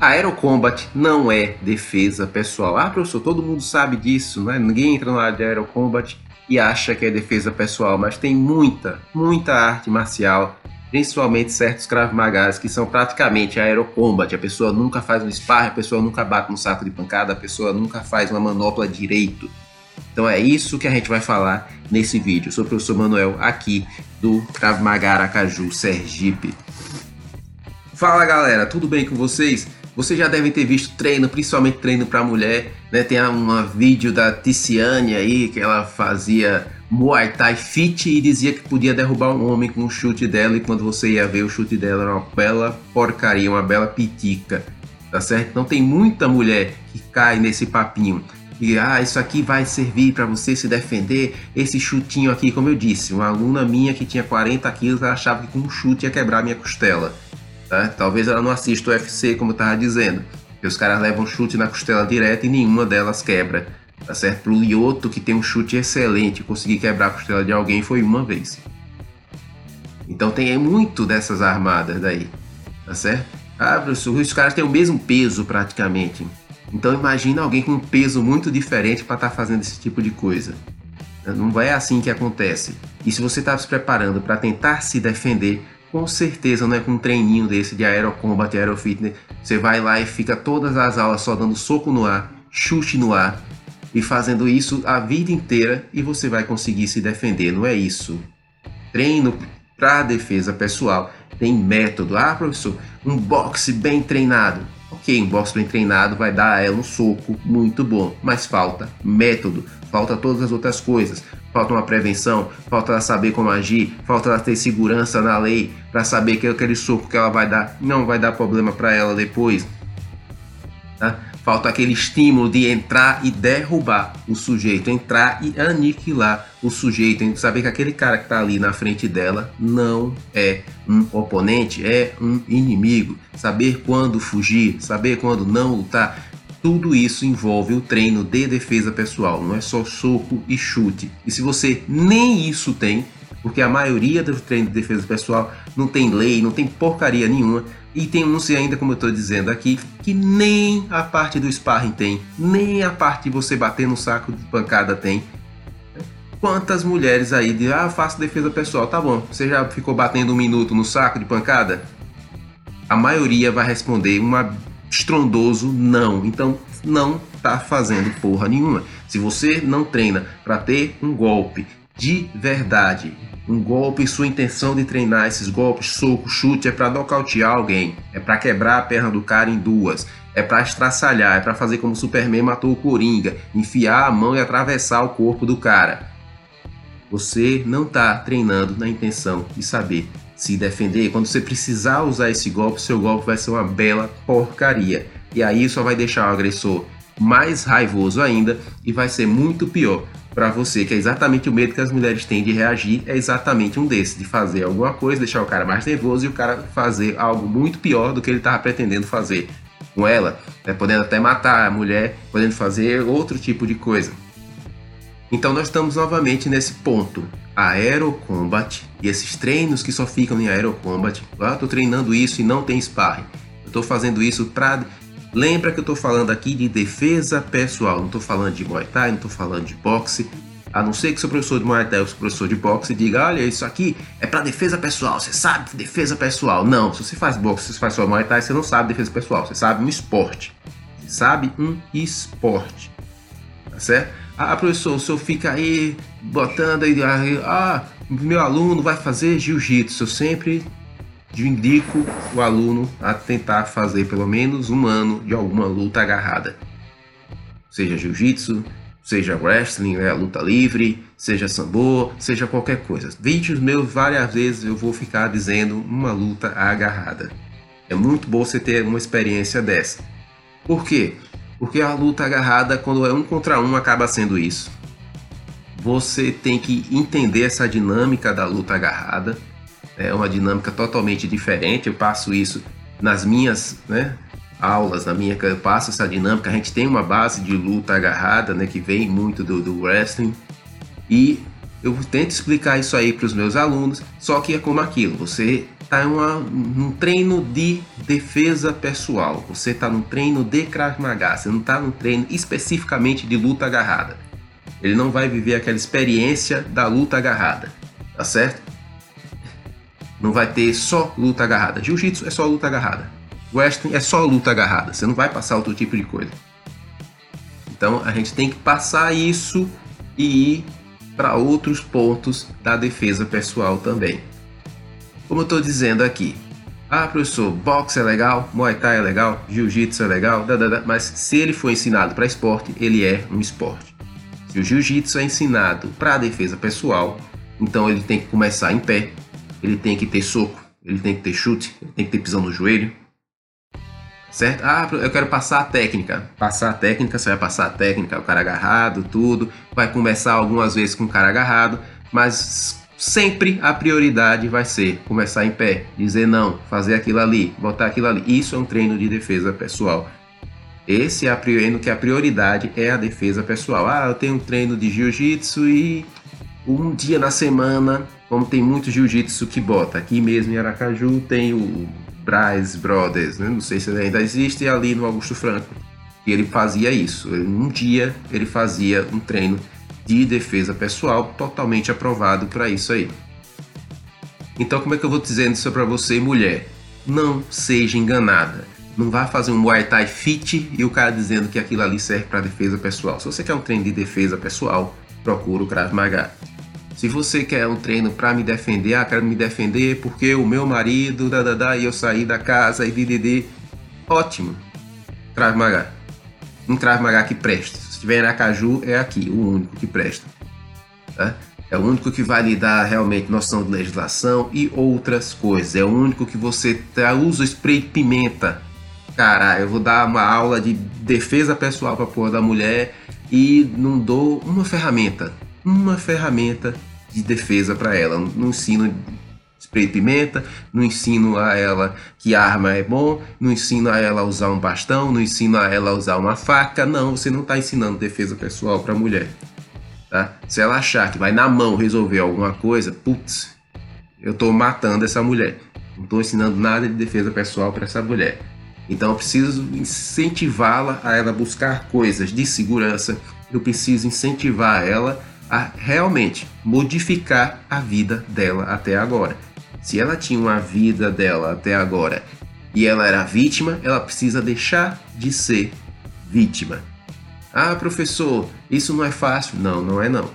Aerocombat não é defesa pessoal. Ah, professor, todo mundo sabe disso, né? Ninguém entra na área de Aerocombat e acha que é defesa pessoal, mas tem muita, muita arte marcial, principalmente certos Krav Magas que são praticamente Aerocombat. A pessoa nunca faz um sparring, a pessoa nunca bate no saco de pancada, a pessoa nunca faz uma manopla direito. Então é isso que a gente vai falar nesse vídeo. Eu sou o professor Manuel aqui do Krav Maga Aracaju Sergipe. Fala galera, tudo bem com vocês? Vocês já devem ter visto treino, principalmente treino para mulher, né? Tem um vídeo da Ticiane aí que ela fazia Muay Thai fit e dizia que podia derrubar um homem com um chute dela e quando você ia ver o chute dela era uma bela porcaria, uma bela pitica, tá certo? Então tem muita mulher que cai nesse papinho e ah, isso aqui vai servir para você se defender. Esse chutinho aqui, como eu disse, uma aluna minha que tinha 40 quilos, ela achava que com um chute ia quebrar minha costela. Tá? Talvez ela não assista o UFC, como eu estava dizendo, que os caras levam chute na costela direto e nenhuma delas quebra. Tá certo? Pro Lioto, que tem um chute excelente, conseguir quebrar a costela de alguém foi uma vez. Então tem muito dessas armadas daí. Tá certo? Ah, professor, os caras têm o mesmo peso praticamente. Então imagina alguém com um peso muito diferente para estar tá fazendo esse tipo de coisa. Não é assim que acontece. E se você está se preparando para tentar se defender, com certeza não é com um treininho desse de aerocombat, aerofitness. Você vai lá e fica todas as aulas só dando soco no ar, chute no ar e fazendo isso a vida inteira e você vai conseguir se defender. Não é isso. Treino para defesa pessoal tem método. Ah, professor, um boxe bem treinado Ok, um boxe bem treinado vai dar a ela um soco muito bom, mas falta método, falta todas as outras coisas. Falta uma prevenção, falta ela saber como agir, falta ela ter segurança na lei para saber que aquele soco que ela vai dar não vai dar problema para ela depois. Tá? Falta aquele estímulo de entrar e derrubar o sujeito, entrar e aniquilar o sujeito, saber que aquele cara que está ali na frente dela não é um oponente, é um inimigo. Saber quando fugir, saber quando não lutar. Tudo isso envolve o treino de defesa pessoal, não é só soco e chute. E se você nem isso tem, porque a maioria do treino de defesa pessoal não tem lei, não tem porcaria nenhuma, e tem uns ainda, como eu estou dizendo aqui, que nem a parte do sparring tem, nem a parte de você bater no saco de pancada tem. Quantas mulheres aí de ah, faço defesa pessoal, tá bom, você já ficou batendo um minuto no saco de pancada? A maioria vai responder um estrondoso não. Então não tá fazendo porra nenhuma. Se você não treina para ter um golpe de verdade, um golpe, sua intenção de treinar esses golpes, soco, chute, é para nocautear alguém, é para quebrar a perna do cara em duas, é para estraçalhar, é para fazer como o Superman matou o Coringa, enfiar a mão e atravessar o corpo do cara. Você não está treinando na intenção de saber se defender. Quando você precisar usar esse golpe, seu golpe vai ser uma bela porcaria. E aí só vai deixar o agressor mais raivoso ainda e vai ser muito pior para você, que é exatamente o medo que as mulheres têm de reagir, é exatamente um desses, de fazer alguma coisa, deixar o cara mais nervoso e o cara fazer algo muito pior do que ele estava pretendendo fazer com ela, né? podendo até matar a mulher, podendo fazer outro tipo de coisa. Então nós estamos novamente nesse ponto, aerocombat e esses treinos que só ficam em aerocombat. Ah, estou treinando isso e não tem sparring. Eu estou fazendo isso para Lembra que eu estou falando aqui de defesa pessoal, não estou falando de Muay Thai, não estou falando de boxe. A não ser que seu professor de Muay Thai ou seu professor de boxe diga, olha, isso aqui é para defesa pessoal, você sabe defesa pessoal. Não, se você faz boxe, se você faz só Muay Thai, você não sabe defesa pessoal, você sabe um esporte. Você sabe um esporte. Tá certo? Ah, professor, o senhor fica aí botando aí, ah, meu aluno vai fazer jiu-jitsu. Eu sempre indico o aluno a tentar fazer pelo menos um ano de alguma luta agarrada. Seja jiu-jitsu, seja wrestling, né, luta livre, seja sambo, seja qualquer coisa. Vídeos meus várias vezes eu vou ficar dizendo uma luta agarrada. É muito bom você ter uma experiência dessa. Por quê? Porque a luta agarrada, quando é um contra um, acaba sendo isso. Você tem que entender essa dinâmica da luta agarrada é uma dinâmica totalmente diferente. Eu passo isso nas minhas né, aulas, na minha, eu passo essa dinâmica. A gente tem uma base de luta agarrada, né, que vem muito do, do wrestling, e eu tento explicar isso aí para os meus alunos. Só que é como aquilo: você está um treino de defesa pessoal. Você está no treino de Krav Maga, você não está no treino especificamente de luta agarrada. Ele não vai viver aquela experiência da luta agarrada, tá certo? Não vai ter só luta agarrada. Jiu-jitsu é só luta agarrada. Wrestling é só luta agarrada. Você não vai passar outro tipo de coisa. Então a gente tem que passar isso e ir para outros pontos da defesa pessoal também. Como eu estou dizendo aqui, ah, professor, boxe é legal, muay thai é legal, jiu-jitsu é legal, mas se ele for ensinado para esporte, ele é um esporte. Se o jiu-jitsu é ensinado para defesa pessoal, então ele tem que começar em pé, ele tem que ter soco, ele tem que ter chute, ele tem que ter pisão no joelho. Certo? Ah, eu quero passar a técnica. Passar a técnica, você vai passar a técnica, o cara agarrado, tudo. Vai começar algumas vezes com o cara agarrado, mas sempre a prioridade vai ser começar em pé, dizer não, fazer aquilo ali, botar aquilo ali. Isso é um treino de defesa pessoal. Esse é a treino que a prioridade é a defesa pessoal. Ah, eu tenho um treino de jiu-jitsu e um dia na semana como tem muito jiu-jitsu que bota. Aqui mesmo em Aracaju tem o Braz Brothers, né? não sei se ainda existe, ali no Augusto Franco. E ele fazia isso. Um dia ele fazia um treino de defesa pessoal totalmente aprovado para isso aí. Então, como é que eu vou dizendo isso para você, mulher? Não seja enganada. Não vá fazer um Muay Thai fit e o cara dizendo que aquilo ali serve para defesa pessoal. Se você quer um treino de defesa pessoal, procura o Krav Maga. Se você quer um treino para me defender, ah, quero me defender porque o meu marido, da, da, da, e eu saí da casa e ddd, ótimo. Krav Maga. Um Krav Maga que presta. Se tiver em Aracaju, é aqui, o único que presta. Tá? É o único que vai lhe dar realmente noção de legislação e outras coisas. É o único que você usa spray de pimenta. Cara, eu vou dar uma aula de defesa pessoal para porra da mulher e não dou uma ferramenta. Uma ferramenta de defesa para ela. Não ensino spray de pimenta, não ensino a ela que arma é bom, não ensino a ela a usar um bastão, não ensino a ela a usar uma faca. Não, você não está ensinando defesa pessoal para a mulher. Tá? Se ela achar que vai na mão resolver alguma coisa, putz, eu estou matando essa mulher. Não estou ensinando nada de defesa pessoal para essa mulher. Então eu preciso incentivá-la a ela buscar coisas de segurança. Eu preciso incentivar ela a realmente modificar a vida dela até agora. Se ela tinha uma vida dela até agora e ela era vítima, ela precisa deixar de ser vítima. Ah, professor, isso não é fácil. Não, não é não.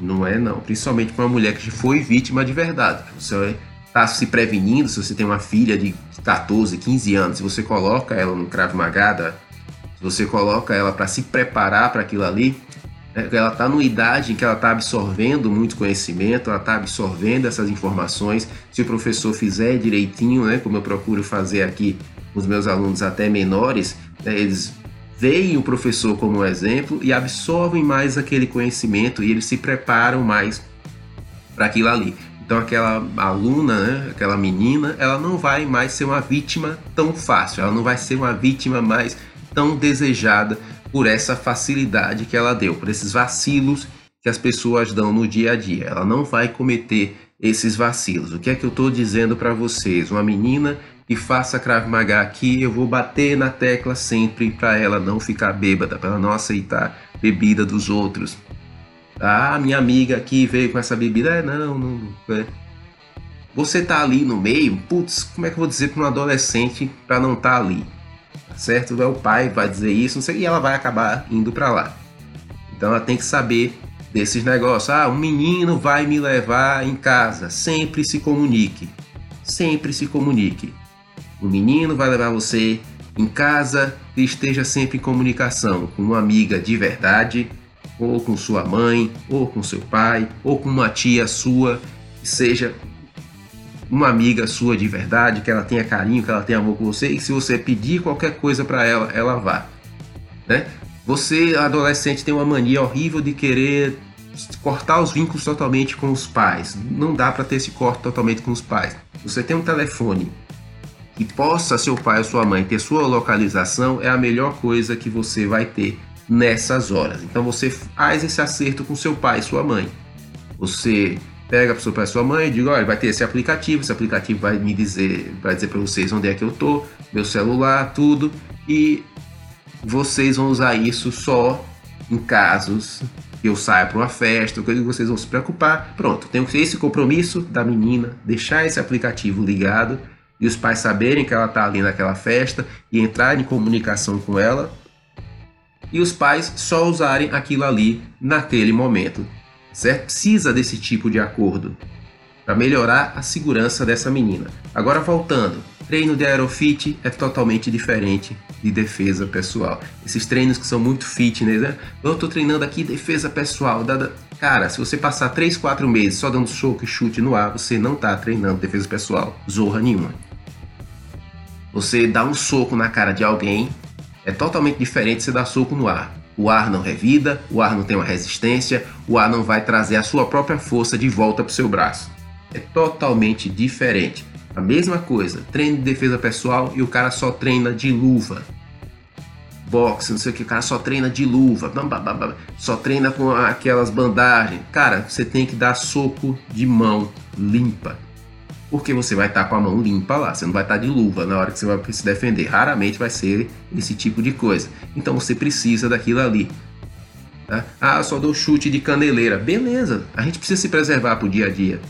Não é não. Principalmente para uma mulher que foi vítima de verdade. Você está se prevenindo, se você tem uma filha de 14, 15 anos, se você coloca ela no Krav Maga, se você coloca ela para se preparar para aquilo ali, ela está numa idade em que ela está absorvendo muito conhecimento, ela está absorvendo essas informações. Se o professor fizer direitinho, né, como eu procuro fazer aqui com os meus alunos até menores, né, eles veem o professor como um exemplo e absorvem mais aquele conhecimento e eles se preparam mais para aquilo ali. Então aquela aluna, né, aquela menina, ela não vai mais ser uma vítima tão fácil, ela não vai ser uma vítima mais tão desejada por essa facilidade que ela deu, por esses vacilos que as pessoas dão no dia a dia. Ela não vai cometer esses vacilos. O que é que eu estou dizendo para vocês? Uma menina que faça Krav Maga aqui, eu vou bater na tecla sempre para ela não ficar bêbada, para ela não aceitar bebida dos outros. Ah, minha amiga aqui veio com essa bebida. É, não, não. É. Você tá ali no meio, putz, como é que eu vou dizer para um adolescente para não estar tá ali? Certo? É o pai vai dizer isso, não sei, e ela vai acabar indo para lá. Então ela tem que saber desses negócios. Ah, um menino vai me levar em casa. Sempre se comunique. Sempre se comunique. O menino vai levar você em casa e esteja sempre em comunicação com uma amiga de verdade, ou com sua mãe, ou com seu pai, ou com uma tia sua, seja uma amiga sua de verdade, que ela tenha carinho, que ela tenha amor por você, e se você pedir qualquer coisa para ela, ela vá. Né? Você, adolescente, tem uma mania horrível de querer cortar os vínculos totalmente com os pais. Não dá para ter esse corte totalmente com os pais. Você tem um telefone que possa seu pai ou sua mãe ter sua localização, é a melhor coisa que você vai ter nessas horas. Então você faz esse acerto com seu pai e sua mãe. Você pega para sua, mãe e diga, olha, vai ter esse aplicativo, esse aplicativo vai me dizer, vai dizer para vocês onde é que eu tô, meu celular, tudo, e vocês vão usar isso só em casos que eu saia para uma festa, que vocês vão se preocupar. Pronto, tem esse compromisso da menina, deixar esse aplicativo ligado e os pais saberem que ela está ali naquela festa e entrar em comunicação com ela. E os pais só usarem aquilo ali naquele momento. Certo? Precisa desse tipo de acordo para melhorar a segurança dessa menina. Agora voltando, treino de aerofit é totalmente diferente de defesa pessoal. Esses treinos que são muito fitness, né? Eu estou treinando aqui defesa pessoal. Cara, se você passar 3, 4 meses só dando soco e chute no ar, você não está treinando defesa pessoal. Zorra nenhuma. Você dá um soco na cara de alguém é totalmente diferente de você dar soco no ar. O ar não revida, o ar não tem uma resistência, o ar não vai trazer a sua própria força de volta para o seu braço é totalmente diferente. A mesma coisa, treino de defesa pessoal e o cara só treina de luva. Boxe, não sei o que, o cara só treina de luva, só treina com aquelas bandagens. Cara, você tem que dar soco de mão limpa. Porque você vai estar tá com a mão limpa lá, você não vai estar tá de luva na hora que você vai se defender. Raramente vai ser esse tipo de coisa. Então você precisa daquilo ali. Tá? Ah, só dou chute de caneleira. Beleza, a gente precisa se preservar para o dia a dia.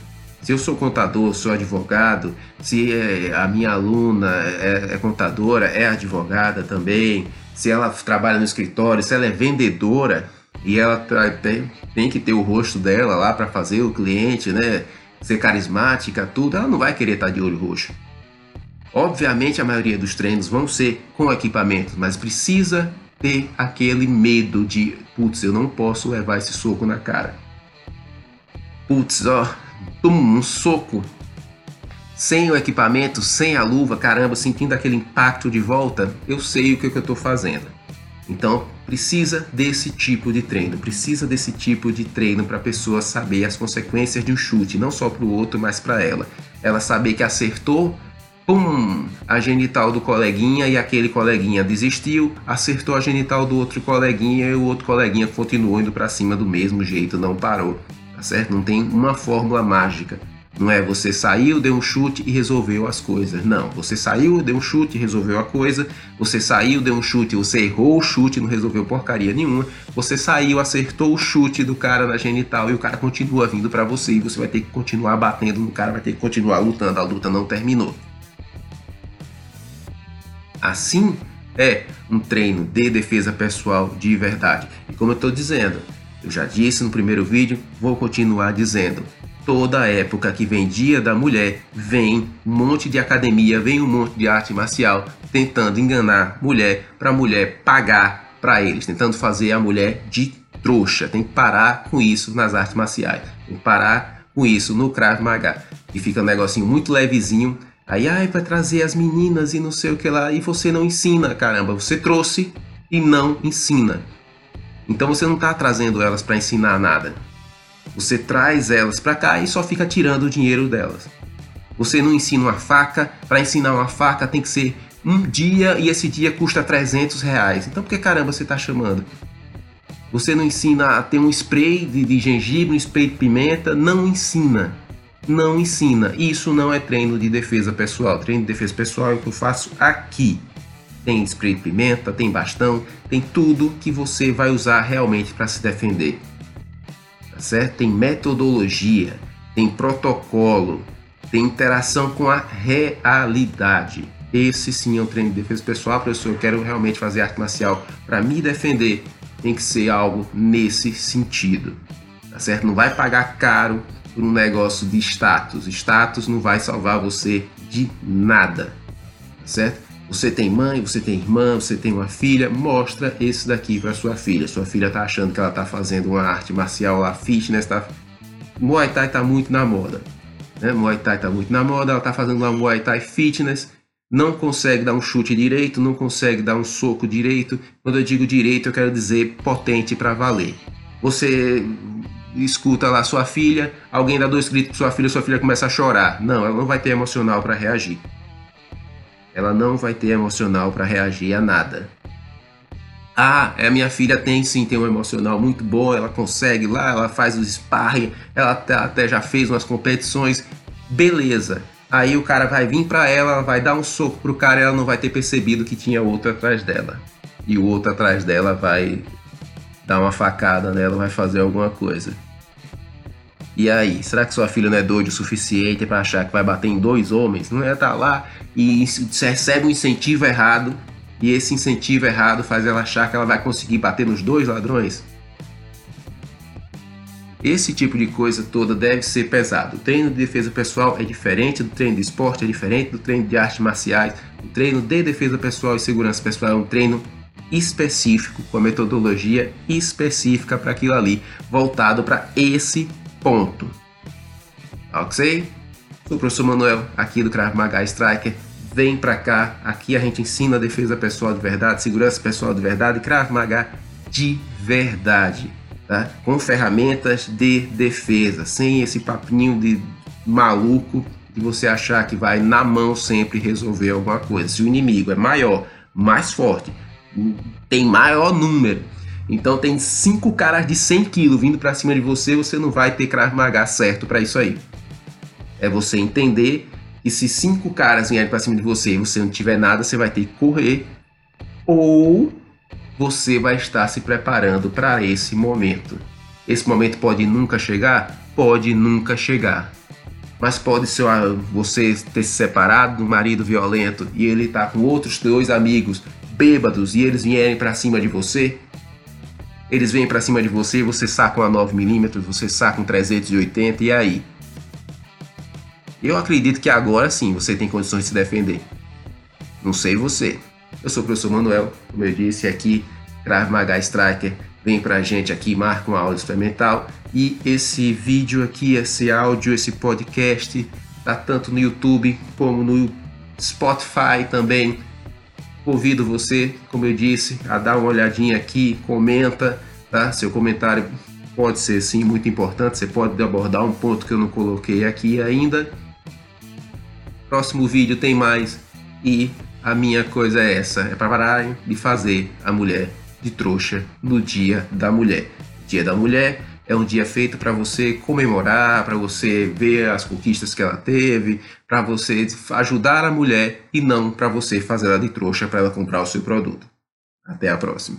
Se eu sou contador, sou advogado, se é, a minha aluna é, é contadora, é advogada também, se ela trabalha no escritório, se ela é vendedora e ela tem, tem que ter o rosto dela lá para fazer o cliente, né? Ser carismática, tudo, ela não vai querer estar de olho roxo. Obviamente a maioria dos treinos vão ser com equipamento, mas precisa ter aquele medo de, putz, eu não posso levar esse soco na cara. Putz, ó, um soco, sem o equipamento, sem a luva, caramba, sentindo aquele impacto de volta, eu sei o que, eu estou fazendo. Então precisa desse tipo de treino, precisa desse tipo de treino para a pessoa saber as consequências de um chute, não só para o outro, mas para ela. Ela saber que acertou, pum, a genital do coleguinha e aquele coleguinha desistiu, acertou a genital do outro coleguinha e o outro coleguinha continuou indo para cima do mesmo jeito, não parou tá certo? Não tem uma fórmula mágica. Não é você saiu, deu um chute e resolveu as coisas. Não, você saiu, deu um chute e resolveu a coisa. Você saiu, deu um chute, você errou o chute, não resolveu porcaria nenhuma. Você saiu, acertou o chute do cara na genital e o cara continua vindo para você e você vai ter que continuar batendo no cara, vai ter que continuar lutando. A luta não terminou. Assim é um treino de defesa pessoal de verdade. E como eu estou dizendo, eu já disse no primeiro vídeo, vou continuar dizendo. Toda época que vem Dia da Mulher, vem um monte de academia, vem um monte de arte marcial tentando enganar mulher para mulher pagar para eles, tentando fazer a mulher de trouxa. Tem que parar com isso nas artes marciais. Tem que parar com isso no Krav Maga. E fica um negocinho muito levezinho. Aí, ai, vai trazer as meninas e não sei o que lá. E você não ensina, caramba. Você trouxe e não ensina. Então você não está trazendo elas para ensinar nada. Você traz elas para cá e só fica tirando o dinheiro delas. Você não ensina uma faca, para ensinar uma faca tem que ser um dia e esse dia custa 300 reais. Então por que caramba você está chamando? Você não ensina a ter um spray de, de gengibre, um spray de pimenta, não ensina. Não ensina. Isso não é treino de defesa pessoal. Treino de defesa pessoal é o que eu faço aqui tem spray de pimenta, tem bastão, tem tudo que você vai usar realmente para se defender. Certo? Tem metodologia, tem protocolo, tem interação com a realidade. Esse sim é um treino de defesa pessoal, professor. Eu quero realmente fazer arte marcial para me defender. Tem que ser algo nesse sentido, tá certo? Não vai pagar caro por um negócio de status. Status não vai salvar você de nada, tá certo? Você tem mãe, você tem irmã, você tem uma filha, mostra esse daqui para sua filha. Sua filha tá achando que ela tá fazendo uma arte marcial lá, fitness, tá? Muay Thai tá muito na moda. Né? Muay Thai tá muito na moda, ela tá fazendo uma Muay Thai fitness, não consegue dar um chute direito, não consegue dar um soco direito. Quando eu digo direito, eu quero dizer potente para valer. Você escuta lá sua filha, alguém dá dois gritos para sua filha, sua filha começa a chorar. Não, ela não vai ter emocional para reagir ela não vai ter emocional para reagir a nada. Ah, a minha filha tem sim, tem um emocional muito bom, ela consegue lá, ela faz os sparring, ela até, já fez umas competições, beleza. Aí o cara vai vir para ela, ela vai dar um soco pro cara ela não vai ter percebido que tinha outro atrás dela. E o outro atrás dela vai dar uma facada nela, vai fazer alguma coisa. E aí, será que sua filha não é doida o suficiente para achar que vai bater em dois homens? Não é tá lá e recebe um incentivo errado e esse incentivo errado faz ela achar que ela vai conseguir bater nos dois ladrões? Esse tipo de coisa toda deve ser pesado. O treino de defesa pessoal é diferente do treino de esporte, é diferente do treino de artes marciais. O treino de defesa pessoal e segurança pessoal é um treino específico, com a metodologia específica para aquilo ali, voltado para esse ponto. Ok? Sou o professor Manuel, aqui do Krav Maga Striker. Vem para cá, aqui a gente ensina defesa pessoal de verdade, segurança pessoal de verdade, Krav Maga de verdade tá? com ferramentas de defesa, sem esse papinho de maluco de você achar que vai na mão sempre resolver alguma coisa. Se o inimigo é maior, mais forte, tem maior número, então tem cinco caras de 100 quilos vindo para cima de você, você não vai ter Krav Maga certo para isso aí. É você entender que se cinco caras vierem para cima de você e você não tiver nada, você vai ter que correr ou você vai estar se preparando para esse momento. Esse momento pode nunca chegar? Pode nunca chegar. Mas pode ser você ter se separado do marido violento e ele está com outros dois amigos bêbados e eles vierem para cima de você? Eles vêm para cima de você, você saca uma 9mm, você saca um 380 e aí? Eu acredito que agora sim você tem condições de se defender. Não sei você. Eu sou o professor Manuel, como eu disse aqui, Krav Maga Striker vem pra gente aqui, marca uma aula experimental. E esse vídeo aqui, esse áudio, esse podcast, tá tanto no YouTube como no Spotify também. Convido você, como eu disse, a dar uma olhadinha aqui, comenta, tá? Seu comentário pode ser sim muito importante, você pode abordar um ponto que eu não coloquei aqui ainda. Próximo vídeo tem mais e a minha coisa é essa, é para de fazer a mulher de trouxa no Dia da Mulher. Dia da Mulher é um dia feito para você comemorar, para você ver as conquistas que ela teve, para você ajudar a mulher e não para você fazer ela de trouxa para ela comprar o seu produto. Até a próxima.